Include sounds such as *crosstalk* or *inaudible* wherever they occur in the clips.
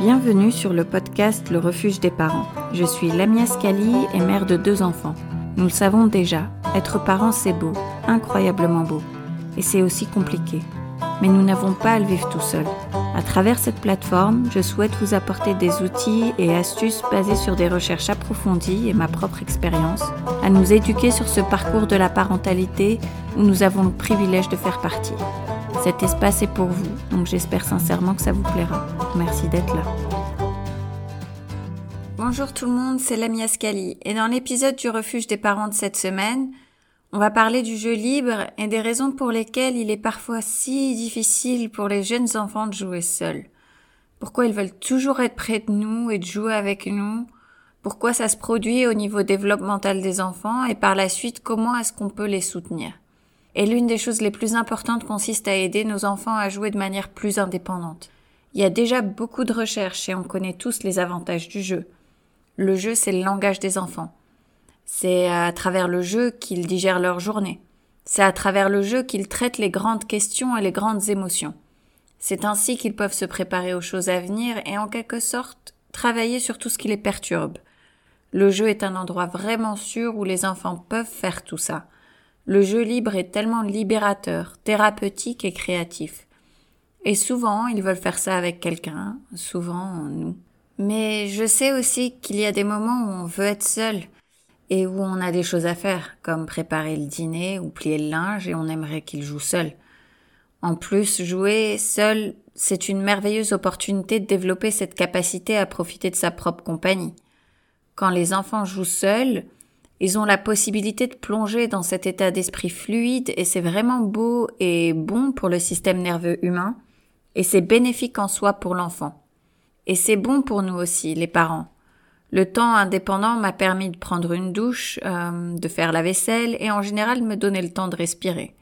Bienvenue sur le podcast Le refuge des parents. Je suis Lamia Scali et mère de deux enfants. Nous le savons déjà, être parent c'est beau, incroyablement beau. Et c'est aussi compliqué. Mais nous n'avons pas à le vivre tout seul. À travers cette plateforme, je souhaite vous apporter des outils et astuces basés sur des recherches approfondies et ma propre expérience, à nous éduquer sur ce parcours de la parentalité où nous avons le privilège de faire partie. Cet espace est pour vous, donc j'espère sincèrement que ça vous plaira. Merci d'être là. Bonjour tout le monde, c'est Lamia Scali et dans l'épisode du refuge des parents de cette semaine, on va parler du jeu libre et des raisons pour lesquelles il est parfois si difficile pour les jeunes enfants de jouer seuls. Pourquoi ils veulent toujours être près de nous et de jouer avec nous? Pourquoi ça se produit au niveau développemental des enfants? Et par la suite comment est-ce qu'on peut les soutenir? Et l'une des choses les plus importantes consiste à aider nos enfants à jouer de manière plus indépendante. Il y a déjà beaucoup de recherches et on connaît tous les avantages du jeu. Le jeu, c'est le langage des enfants. C'est à travers le jeu qu'ils digèrent leur journée. C'est à travers le jeu qu'ils traitent les grandes questions et les grandes émotions. C'est ainsi qu'ils peuvent se préparer aux choses à venir et en quelque sorte travailler sur tout ce qui les perturbe. Le jeu est un endroit vraiment sûr où les enfants peuvent faire tout ça. Le jeu libre est tellement libérateur, thérapeutique et créatif. Et souvent, ils veulent faire ça avec quelqu'un, souvent nous. Mais je sais aussi qu'il y a des moments où on veut être seul et où on a des choses à faire, comme préparer le dîner ou plier le linge et on aimerait qu'il joue seul. En plus, jouer seul, c'est une merveilleuse opportunité de développer cette capacité à profiter de sa propre compagnie. Quand les enfants jouent seuls, ils ont la possibilité de plonger dans cet état d'esprit fluide et c'est vraiment beau et bon pour le système nerveux humain et c'est bénéfique en soi pour l'enfant. Et c'est bon pour nous aussi, les parents. Le temps indépendant m'a permis de prendre une douche, euh, de faire la vaisselle et en général me donner le temps de respirer.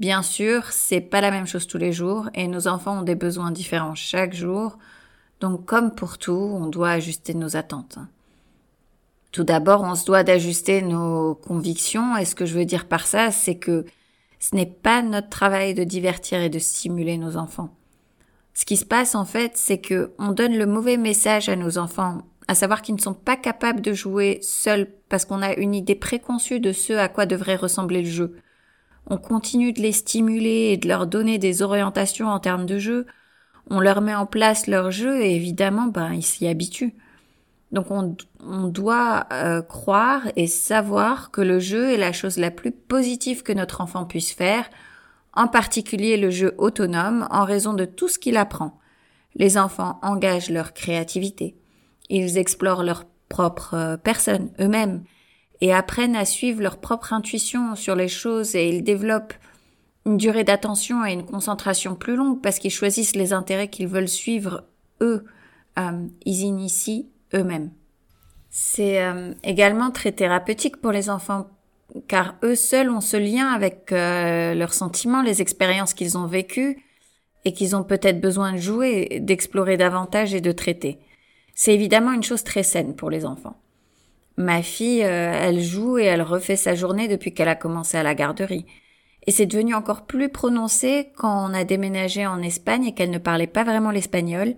Bien sûr, c'est pas la même chose tous les jours et nos enfants ont des besoins différents chaque jour. Donc comme pour tout, on doit ajuster nos attentes. Tout d'abord, on se doit d'ajuster nos convictions. Et ce que je veux dire par ça, c'est que ce n'est pas notre travail de divertir et de stimuler nos enfants. Ce qui se passe en fait, c'est que on donne le mauvais message à nos enfants, à savoir qu'ils ne sont pas capables de jouer seuls parce qu'on a une idée préconçue de ce à quoi devrait ressembler le jeu. On continue de les stimuler et de leur donner des orientations en termes de jeu. On leur met en place leur jeu et évidemment, ben, ils s'y habituent. Donc on, doit euh, croire et savoir que le jeu est la chose la plus positive que notre enfant puisse faire, en particulier le jeu autonome en raison de tout ce qu'il apprend. Les enfants engagent leur créativité, ils explorent leur propre euh, personne eux-mêmes et apprennent à suivre leur propre intuition sur les choses et ils développent une durée d'attention et une concentration plus longue parce qu'ils choisissent les intérêts qu'ils veulent suivre eux. Euh, ils initient eux-mêmes. C'est euh, également très thérapeutique pour les enfants car eux seuls ont ce lien avec euh, leurs sentiments, les expériences qu'ils ont vécues et qu'ils ont peut-être besoin de jouer, d'explorer davantage et de traiter. C'est évidemment une chose très saine pour les enfants. Ma fille, euh, elle joue et elle refait sa journée depuis qu'elle a commencé à la garderie. Et c'est devenu encore plus prononcé quand on a déménagé en Espagne et qu'elle ne parlait pas vraiment l'espagnol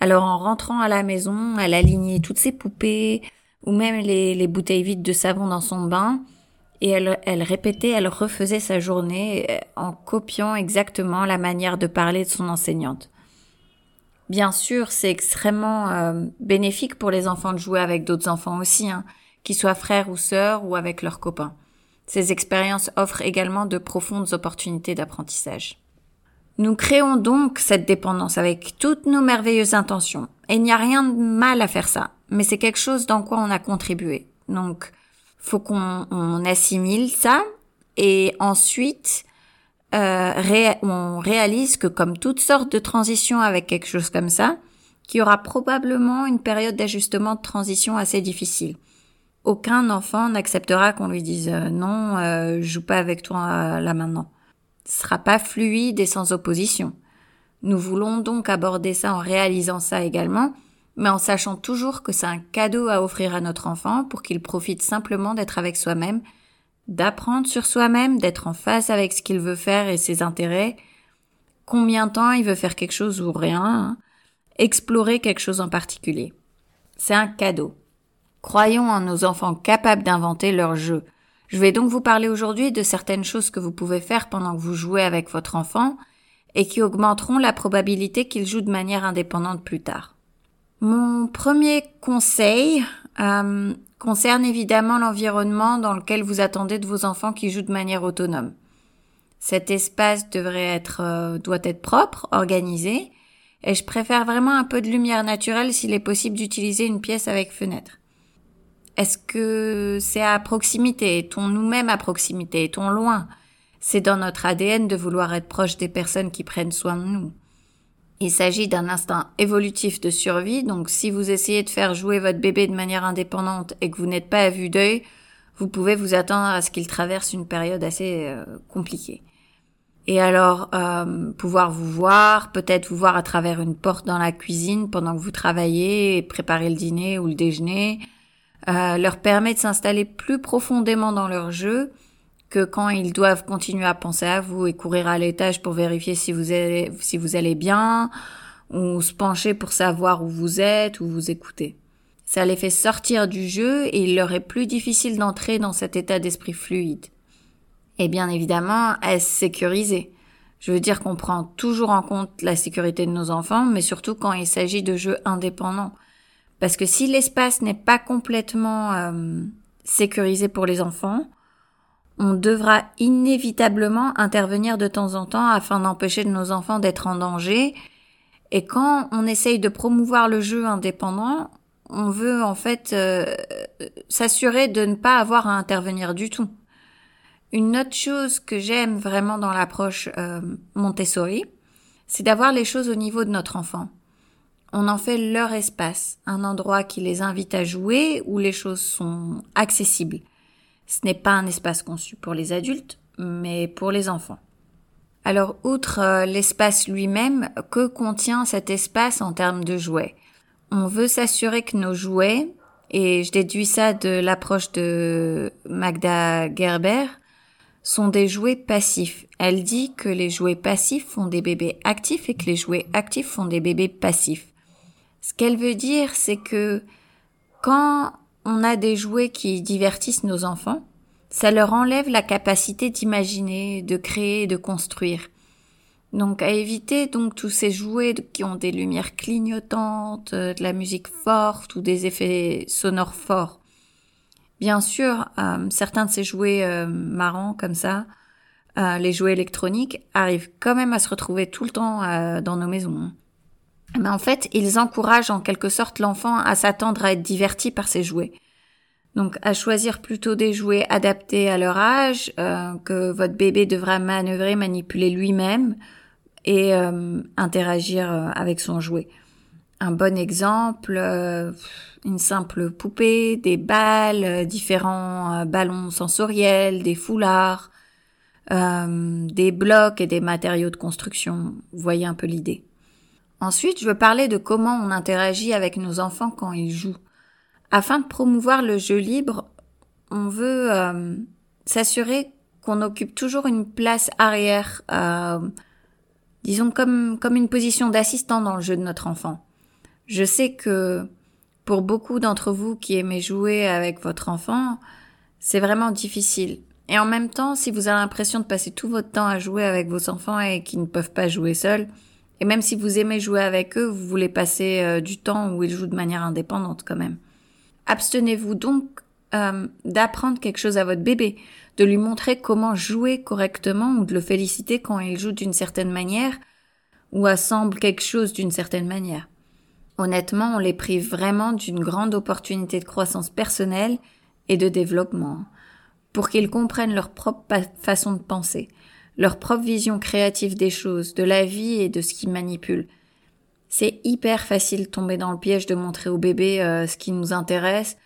alors en rentrant à la maison, elle alignait toutes ses poupées ou même les, bouteilles vides de savon dans son bain et elle, répétait, elle refaisait sa journée euh, en copiant exactement la manière de parler de son enseignante. Bien sûr, c'est extrêmement euh, bénéfique pour les enfants de jouer avec d'autres enfants aussi, hein, qu'ils soient frères ou sœurs ou avec leurs copains. Ces expériences offrent également de profondes opportunités d'apprentissage. Nous créons donc cette dépendance avec toutes nos merveilleuses intentions. Et il n'y a rien de mal à faire ça, mais c'est quelque chose dans quoi on a contribué. Donc, faut qu'on assimile ça et ensuite euh, on réalise que comme toute sorte de transition avec quelque chose comme ça, qu'il y aura probablement une période d'ajustement de transition assez difficile. Aucun enfant n'acceptera qu'on lui dise euh, non, euh, je joue pas avec toi euh, là maintenant sera pas fluide et sans opposition. Nous voulons donc aborder ça en réalisant ça également, mais en sachant toujours que c'est un cadeau à offrir à notre enfant pour qu'il profite simplement d'être avec soi-même, d'apprendre sur soi-même, d'être en phase avec ce qu'il veut faire et ses intérêts, combien de temps il veut faire quelque chose ou rien, hein, explorer quelque chose en particulier. C'est un cadeau. Croyons en nos enfants capables d'inventer leur jeu. Je vais donc vous parler aujourd'hui de certaines choses que vous pouvez faire pendant que vous jouez avec votre enfant et qui augmenteront la probabilité qu'il joue de manière indépendante plus tard. Mon premier conseil euh, concerne évidemment l'environnement dans lequel vous attendez de vos enfants qui jouent de manière autonome. Cet espace devrait être, euh, doit être propre, organisé, et je préfère vraiment un peu de lumière naturelle s'il est possible d'utiliser une pièce avec fenêtre. Est-ce que c'est à proximité? Est-on nous-mêmes à proximité? Est-on loin? C'est dans notre ADN de vouloir être proche des personnes qui prennent soin de nous. Il s'agit d'un instinct évolutif de survie, donc si vous essayez de faire jouer votre bébé de manière indépendante et que vous n'êtes pas à vue d'œil, vous pouvez vous attendre à ce qu'il traverse une période assez euh, compliquée. Et alors, euh, pouvoir vous voir, peut-être vous voir à travers une porte dans la cuisine pendant que vous travaillez et préparez le dîner ou le déjeuner, euh, leur permet de s'installer plus profondément dans leur jeu que quand ils doivent continuer à penser à vous et courir à l'étage pour vérifier si vous allez, si vous allez bien, ou se pencher pour savoir où vous êtes, ou vous écoutez. Ça les fait sortir du jeu et il leur est plus difficile d'entrer dans cet état d'esprit fluide. Et bien évidemment, est sécurisé? Je veux dire qu'on prend toujours en compte la sécurité de nos enfants, mais surtout quand il s'agit de jeux indépendants. Parce que si l'espace n'est pas complètement euh, sécurisé pour les enfants, on devra inévitablement intervenir de temps en temps afin d'empêcher nos enfants d'être en danger. Et quand on essaye de promouvoir le jeu indépendant, on veut en fait euh, s'assurer de ne pas avoir à intervenir du tout. Une autre chose que j'aime vraiment dans l'approche euh, Montessori, c'est d'avoir les choses au niveau de notre enfant. On en fait leur espace, un endroit qui les invite à jouer où les choses sont accessibles. Ce n'est pas un espace conçu pour les adultes, mais pour les enfants. Alors, outre euh, l'espace lui-même, que contient cet espace en termes de jouets? On veut s'assurer que nos jouets, et je déduis ça de l'approche de Magda Gerber, sont des jouets passifs. Elle dit que les jouets passifs font des bébés actifs et que les jouets actifs font des bébés passifs. Ce qu'elle veut dire, c'est que quand on a des jouets qui divertissent nos enfants, ça leur enlève la capacité d'imaginer, de créer, de construire. Donc à éviter donc tous ces jouets qui ont des lumières clignotantes, euh, de la musique forte ou des effets sonores forts. Bien sûr, euh, certains de ces jouets euh, marrants comme ça, les jouets électroniques, arrivent quand même à se retrouver tout le temps dans nos maisons. Mais en fait, ils encouragent en quelque sorte l'enfant à s'attendre à être diverti par ces jouets. Donc à choisir plutôt des jouets adaptés à leur âge, euh, que votre bébé devra manœuvrer, manipuler lui-même et euh, interagir euh, avec son jouet. Un bon exemple, une simple poupée, des balles, différents ballons sensoriels, des foulards, des blocs et des matériaux de construction. Vous voyez un peu l'idée. Ensuite, je veux parler de comment on interagit avec nos enfants quand ils jouent. Afin de promouvoir le jeu libre, on veut euh, s'assurer qu'on occupe toujours une place arrière, euh, disons comme, comme une position d'assistant dans le jeu de notre enfant. Je sais que pour beaucoup d'entre vous qui aimez jouer avec votre enfant, c'est vraiment difficile. Et en même temps, si vous avez l'impression de passer tout votre temps à jouer avec vos enfants et qu'ils ne peuvent pas jouer seuls, et même si vous aimez jouer avec eux, vous voulez passer euh, du temps où ils jouent de manière indépendante quand même. Abstenez-vous donc euh, d'apprendre quelque chose à votre bébé, de lui montrer comment jouer correctement ou de le féliciter quand il joue d'une certaine manière ou assemble quelque chose d'une certaine manière. Honnêtement, on les prive vraiment d'une grande opportunité de croissance personnelle et de développement pour qu'ils comprennent leur propre façon de penser, leur propre vision créative des choses, de la vie et de ce qu'ils manipulent. C'est hyper facile de tomber dans le piège de montrer au bébé euh, ce qui nous intéresse,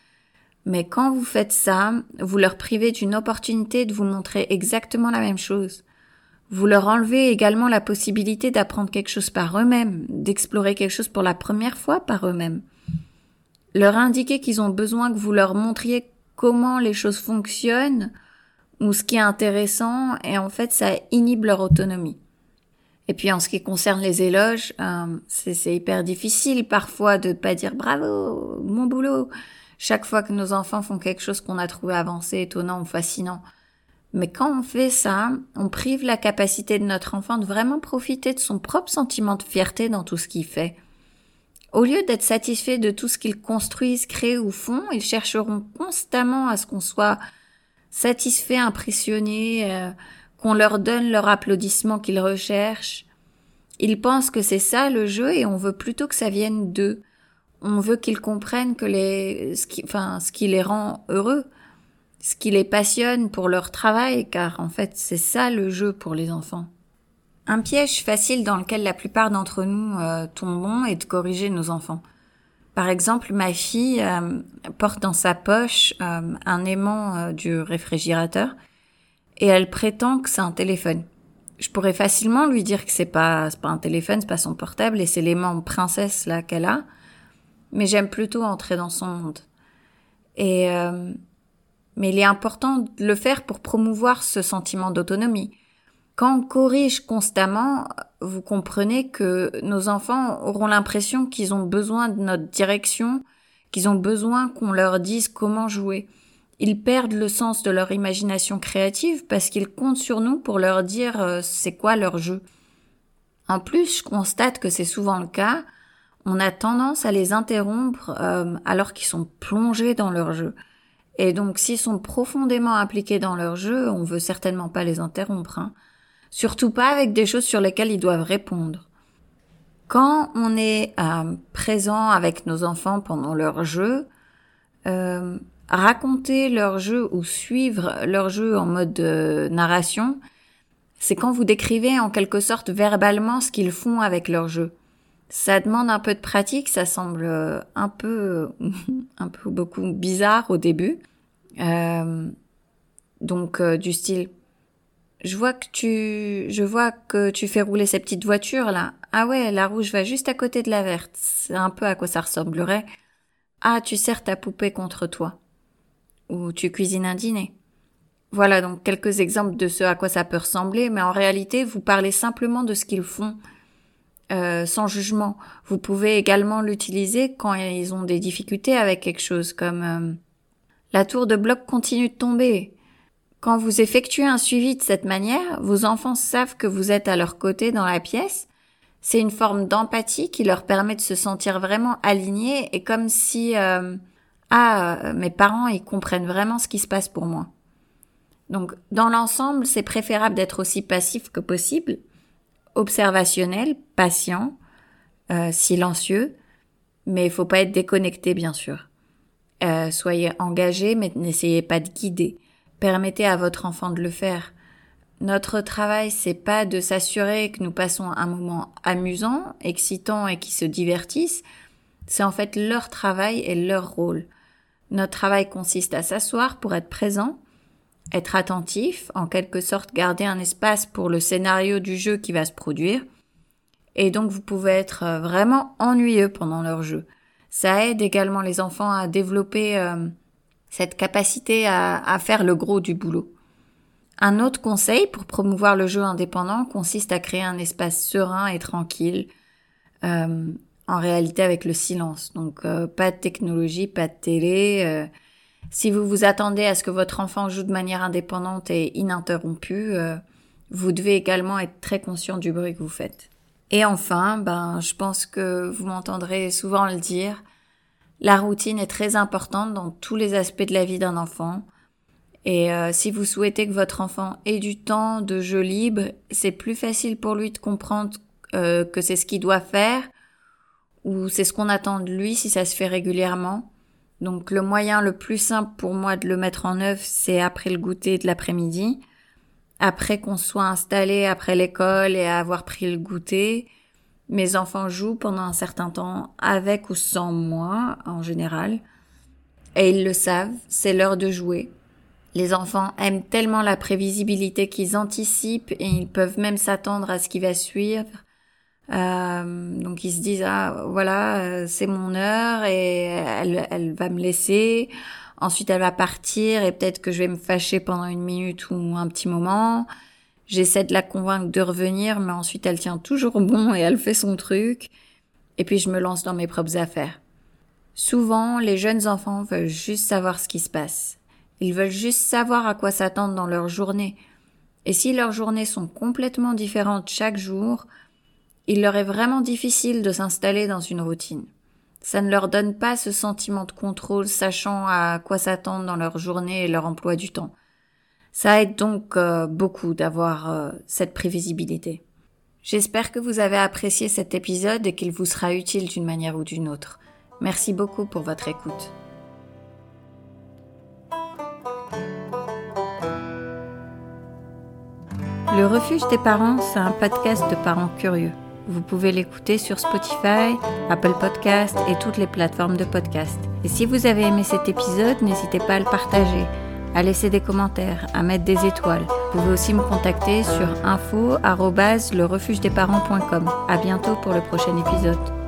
mais quand vous faites ça, vous leur privez d'une opportunité de vous montrer exactement la même chose. Vous leur enlevez également la possibilité d'apprendre quelque chose par eux-mêmes, d'explorer quelque chose pour la première fois par eux-mêmes. Leur indiquer qu'ils ont besoin que vous leur montriez comment les choses fonctionnent ou ce qui est intéressant et en fait ça inhibe leur autonomie. Et puis en ce qui concerne les éloges, euh, c'est hyper difficile parfois de pas dire bravo, mon boulot, chaque fois que nos enfants font quelque chose qu'on a trouvé avancé, étonnant ou fascinant. Mais quand on fait ça, on prive la capacité de notre enfant de vraiment profiter de son propre sentiment de fierté dans tout ce qu'il fait. Au lieu d'être satisfait de tout ce qu'ils construisent, créent ou font, ils chercheront constamment à ce qu'on soit satisfait, impressionné, euh, qu'on leur donne leur applaudissement qu'ils recherchent. Ils pensent que c'est ça le jeu et on veut plutôt que ça vienne d'eux. On veut qu'ils comprennent que les, ce qui, enfin, ce qui les rend heureux, ce qui les passionne pour leur travail, car en fait c'est ça le jeu pour les enfants. Un piège facile dans lequel la plupart d'entre nous euh, tombons est de corriger nos enfants. Par exemple, ma fille euh, porte dans sa poche euh, un aimant du réfrigérateur et elle prétend que c'est un téléphone. Je pourrais facilement lui dire que c'est pas pas un téléphone, c'est pas son portable et c'est l'aimant princesse là qu'elle a. Mais j'aime plutôt entrer dans son monde. Et mais il est important de le faire pour promouvoir ce sentiment d'autonomie quand on corrige constamment, vous comprenez que nos enfants auront l'impression qu'ils ont besoin de notre direction, qu'ils ont besoin qu'on leur dise comment jouer. Ils perdent le sens de leur imagination créative parce qu'ils comptent sur nous pour leur dire euh, c'est quoi leur jeu. En plus, je constate que c'est souvent le cas. On a tendance à les interrompre euh, alors qu'ils sont plongés dans leur jeu. Et donc, s'ils sont profondément impliqués dans leur jeu, on veut certainement pas les interrompre. Hein. Surtout pas avec des choses sur lesquelles ils doivent répondre. Quand on est euh, présent avec nos enfants pendant leur jeu, euh, raconter leur jeu ou suivre leur jeu en mode euh, narration, c'est quand vous décrivez en quelque sorte verbalement ce qu'ils font avec leur jeu. Ça demande un peu de pratique, ça semble un peu, *laughs* un peu beaucoup bizarre au début. donc du style, je vois que tu, je vois que tu fais rouler ces petites voitures là. Ah ouais, la rouge va juste à côté de la verte. C'est un peu à quoi ça ressemblerait. Ah, tu serres ta poupée contre toi. Ou tu cuisines un dîner. Voilà donc quelques exemples de ce à quoi ça peut ressembler, mais en réalité, vous parlez simplement de ce qu'ils font, euh, sans jugement. Vous pouvez également l'utiliser quand ils ont des difficultés avec quelque chose, comme euh, la tour de bloc continue de tomber. Quand vous effectuez un suivi de cette manière, vos enfants savent que vous êtes à leur côté dans la pièce. C'est une forme d'empathie qui leur permet de se sentir vraiment alignés et comme si euh, ah euh, mes parents ils comprennent vraiment ce qui se passe pour moi. Donc dans l'ensemble, c'est préférable d'être aussi passif que possible, observationnel, patient, euh, silencieux, mais il faut pas être déconnecté bien sûr. soyez engagé, mais n'essayez pas de guider. Permettez à votre enfant de le faire. Notre travail, c'est pas de s'assurer que nous passons un moment amusant, excitant et qui se divertissent. C'est en fait leur travail et leur rôle. Notre travail consiste à s'asseoir pour être présent, être attentif, en quelque sorte garder un espace pour le scénario du jeu qui va se produire. Et donc vous pouvez être euh, vraiment ennuyeux pendant leur jeu. Ça aide également les enfants à développer euh, cette capacité à, faire le gros du boulot. Un autre conseil pour promouvoir le jeu indépendant consiste à créer un espace serein et tranquille, euh, en réalité avec le silence. Donc euh, pas de technologie, pas de télé. Euh. si vous vous attendez à ce que votre enfant joue de manière indépendante et ininterrompue, vous devez également être très conscient du bruit que vous faites. Et enfin, ben, je pense que vous m'entendrez souvent le dire, la routine est très importante dans tous les aspects de la vie d'un enfant. Et euh, si vous souhaitez que votre enfant ait du temps de jeu libre, c'est plus facile pour lui de comprendre euh, que c'est ce qu'il doit faire ou c'est ce qu'on attend de lui si ça se fait régulièrement. Donc le moyen le plus simple pour moi de le mettre en œuvre, c'est après le goûter de l'après-midi, après qu'on soit installé après l'école et avoir pris le goûter, mes enfants jouent pendant un certain temps avec ou sans moi, en général. Et ils le savent, c'est l'heure de jouer. Les enfants aiment tellement la prévisibilité qu'ils anticipent et ils peuvent même s'attendre à ce qui va suivre. Euh, donc ils se disent ah voilà euh, c'est mon heure et elle, elle va me laisser. Ensuite elle va partir et peut-être que je vais me fâcher pendant une minute ou un petit moment. J'essaie de la convaincre de revenir, mais ensuite elle tient toujours bon et elle fait son truc. Et puis je me lance dans mes propres affaires. Souvent, les jeunes enfants veulent juste savoir ce qui se passe. Ils veulent juste savoir à quoi s'attendre dans leur journée. Et si leurs journées sont complètement différentes chaque jour, il leur est vraiment difficile de s'installer dans une routine. Ça ne leur donne pas ce sentiment de contrôle, sachant à quoi s'attendre dans leur journée et leur emploi du temps. Ça aide donc euh, beaucoup d'avoir euh, cette prévisibilité. J'espère que vous avez apprécié cet épisode et qu'il vous sera utile d'une manière ou d'une autre. Merci beaucoup pour votre écoute. Le refuge des parents, c'est un podcast de parents curieux. Vous pouvez l'écouter sur Spotify, Apple Podcast et toutes les plateformes de podcast. Et si vous avez aimé cet épisode, n'hésitez pas à le partager à laisser des commentaires, à mettre des étoiles. Vous pouvez aussi me contacter sur info@lerefugedesparents.com. À bientôt pour le prochain épisode.